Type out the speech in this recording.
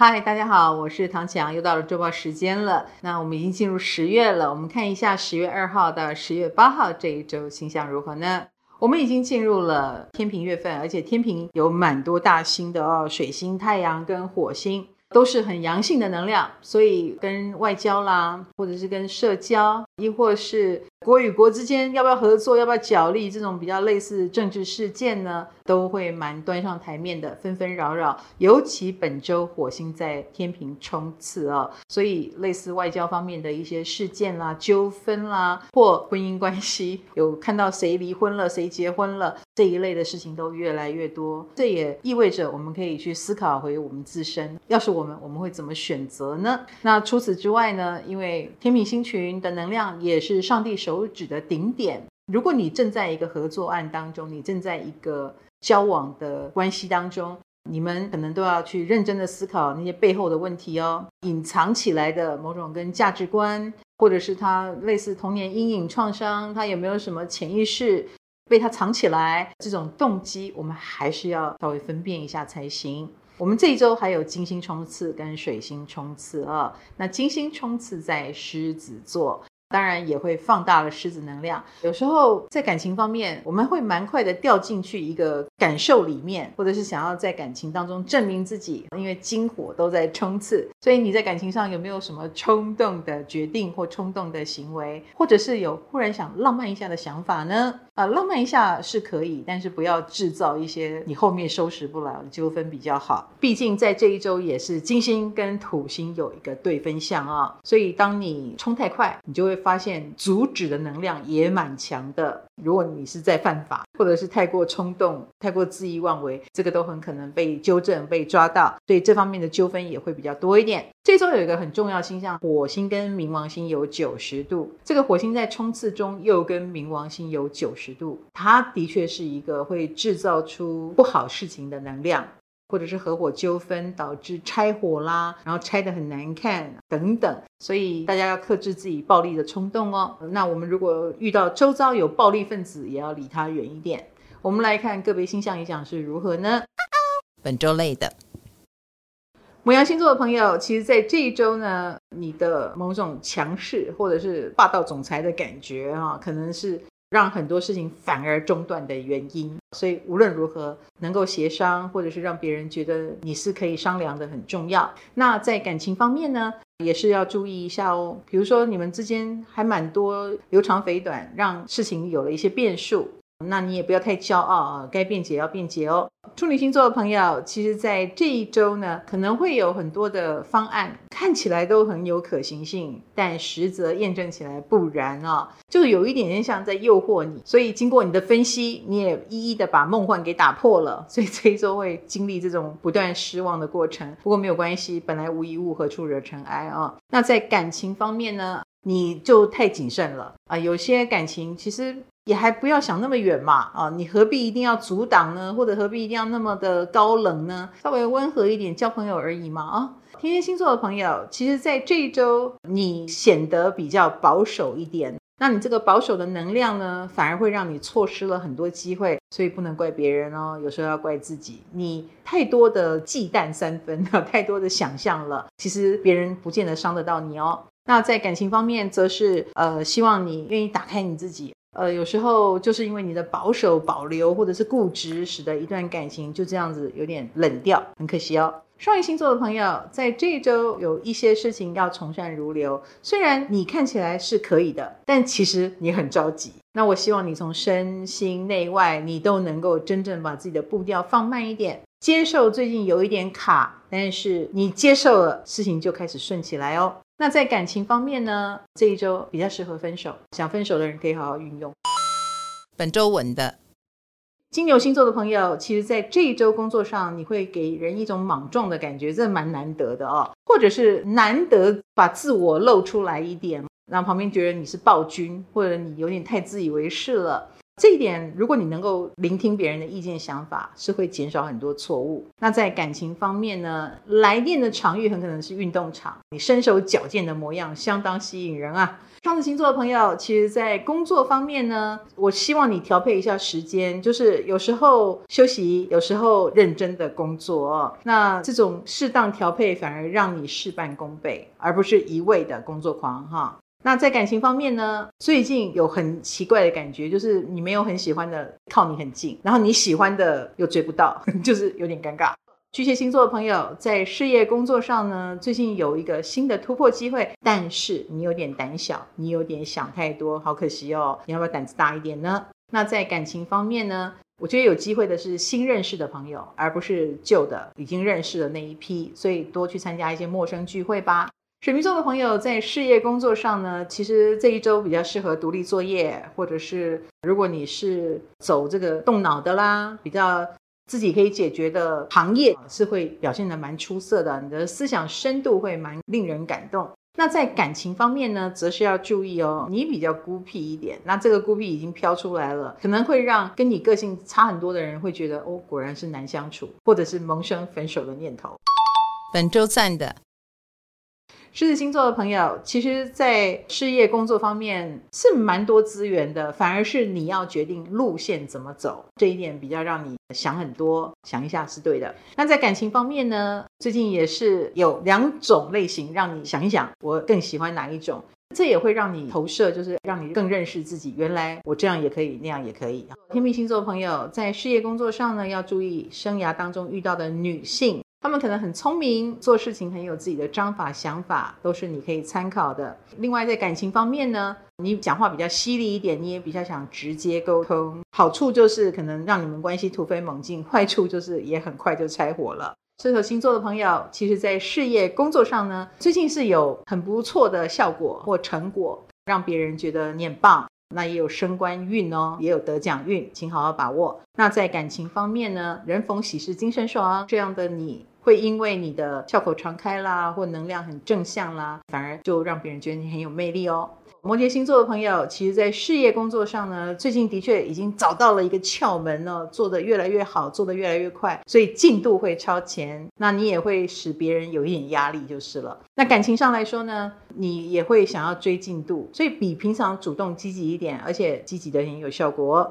嗨，大家好，我是唐强，又到了周报时间了。那我们已经进入十月了，我们看一下十月二号到十月八号这一周星象如何呢？我们已经进入了天平月份，而且天平有蛮多大星的哦，水星、太阳跟火星都是很阳性的能量，所以跟外交啦，或者是跟社交，亦或是。国与国之间要不要合作，要不要角力，这种比较类似政治事件呢，都会蛮端上台面的，纷纷扰扰。尤其本周火星在天秤冲刺啊，所以类似外交方面的一些事件啦、纠纷啦，或婚姻关系，有看到谁离婚了、谁结婚了这一类的事情都越来越多。这也意味着我们可以去思考回我们自身，要是我们，我们会怎么选择呢？那除此之外呢，因为天平星群的能量也是上帝手。指的顶点。如果你正在一个合作案当中，你正在一个交往的关系当中，你们可能都要去认真的思考那些背后的问题哦，隐藏起来的某种跟价值观，或者是他类似童年阴影创伤，他有没有什么潜意识被他藏起来？这种动机，我们还是要稍微分辨一下才行。我们这一周还有金星冲刺跟水星冲刺啊，那金星冲刺在狮子座。当然也会放大了狮子能量。有时候在感情方面，我们会蛮快的掉进去一个感受里面，或者是想要在感情当中证明自己，因为金火都在冲刺。所以你在感情上有没有什么冲动的决定或冲动的行为，或者是有忽然想浪漫一下的想法呢？啊，浪漫一下是可以，但是不要制造一些你后面收拾不了的纠纷比较好。毕竟在这一周也是金星跟土星有一个对分相啊，所以当你冲太快，你就会。发现阻止的能量也蛮强的。如果你是在犯法，或者是太过冲动、太过恣意妄为，这个都很可能被纠正、被抓到。所以这方面的纠纷也会比较多一点。这周有一个很重要星象，火星跟冥王星有九十度。这个火星在冲刺中又跟冥王星有九十度，它的确是一个会制造出不好事情的能量。或者是合伙纠纷导致拆伙啦，然后拆得很难看等等，所以大家要克制自己暴力的冲动哦。那我们如果遇到周遭有暴力分子，也要离他远一点。我们来看个别星象影响是如何呢？本周类的牡羊星座的朋友，其实在这一周呢，你的某种强势或者是霸道总裁的感觉啊，可能是。让很多事情反而中断的原因，所以无论如何能够协商，或者是让别人觉得你是可以商量的很重要。那在感情方面呢，也是要注意一下哦。比如说你们之间还蛮多流长肥短，让事情有了一些变数。那你也不要太骄傲啊，该辩解要辩解哦。处女星座的朋友，其实在这一周呢，可能会有很多的方案，看起来都很有可行性，但实则验证起来不然啊，就有一点点像在诱惑你。所以经过你的分析，你也一一的把梦幻给打破了，所以这一周会经历这种不断失望的过程。不过没有关系，本来无一物，何处惹尘埃啊？那在感情方面呢，你就太谨慎了啊，有些感情其实。也还不要想那么远嘛，啊，你何必一定要阻挡呢？或者何必一定要那么的高冷呢？稍微温和一点，交朋友而已嘛，啊。天蝎星座的朋友，其实在这一周你显得比较保守一点，那你这个保守的能量呢，反而会让你错失了很多机会，所以不能怪别人哦，有时候要怪自己，你太多的忌惮三分，太多的想象了，其实别人不见得伤得到你哦。那在感情方面，则是呃，希望你愿意打开你自己。呃，有时候就是因为你的保守、保留或者是固执，使得一段感情就这样子有点冷掉，很可惜哦。双鱼星座的朋友，在这一周有一些事情要从善如流，虽然你看起来是可以的，但其实你很着急。那我希望你从身心内外，你都能够真正把自己的步调放慢一点，接受最近有一点卡，但是你接受了，事情就开始顺起来哦。那在感情方面呢，这一周比较适合分手，想分手的人可以好好运用。本周稳的金牛星座的朋友，其实在这一周工作上，你会给人一种莽撞的感觉，这蛮难得的哦，或者是难得把自我露出来一点，让旁边觉得你是暴君，或者你有点太自以为是了。这一点，如果你能够聆听别人的意见想法，是会减少很多错误。那在感情方面呢，来电的场域很可能是运动场，你身手矫健的模样相当吸引人啊。双子星座的朋友，其实，在工作方面呢，我希望你调配一下时间，就是有时候休息，有时候认真的工作。那这种适当调配，反而让你事半功倍，而不是一味的工作狂哈。那在感情方面呢，最近有很奇怪的感觉，就是你没有很喜欢的靠你很近，然后你喜欢的又追不到，就是有点尴尬。巨蟹星座的朋友在事业工作上呢，最近有一个新的突破机会，但是你有点胆小，你有点想太多，好可惜哦。你要不要胆子大一点呢？那在感情方面呢，我觉得有机会的是新认识的朋友，而不是旧的已经认识的那一批，所以多去参加一些陌生聚会吧。水瓶座的朋友在事业工作上呢，其实这一周比较适合独立作业，或者是如果你是走这个动脑的啦，比较自己可以解决的行业，是会表现得蛮出色的。你的思想深度会蛮令人感动。那在感情方面呢，则是要注意哦，你比较孤僻一点，那这个孤僻已经飘出来了，可能会让跟你个性差很多的人会觉得哦，果然是难相处，或者是萌生分手的念头。本周赞的。狮子星座的朋友，其实，在事业工作方面是蛮多资源的，反而是你要决定路线怎么走，这一点比较让你想很多，想一下是对的。那在感情方面呢，最近也是有两种类型让你想一想，我更喜欢哪一种？这也会让你投射，就是让你更认识自己。原来我这样也可以，那样也可以。天秤星座朋友在事业工作上呢，要注意生涯当中遇到的女性。他们可能很聪明，做事情很有自己的章法、想法，都是你可以参考的。另外，在感情方面呢，你讲话比较犀利一点，你也比较想直接沟通。好处就是可能让你们关系突飞猛进，坏处就是也很快就拆伙了。射手星座的朋友，其实在事业工作上呢，最近是有很不错的效果或成果，让别人觉得你很棒。那也有升官运哦，也有得奖运，请好好把握。那在感情方面呢，人逢喜事精神爽，这样的你会因为你的笑口常开啦，或能量很正向啦，反而就让别人觉得你很有魅力哦。摩羯星座的朋友，其实，在事业工作上呢，最近的确已经找到了一个窍门哦，做得越来越好，做得越来越快，所以进度会超前。那你也会使别人有一点压力，就是了。那感情上来说呢，你也会想要追进度，所以比平常主动积极一点，而且积极的很有效果。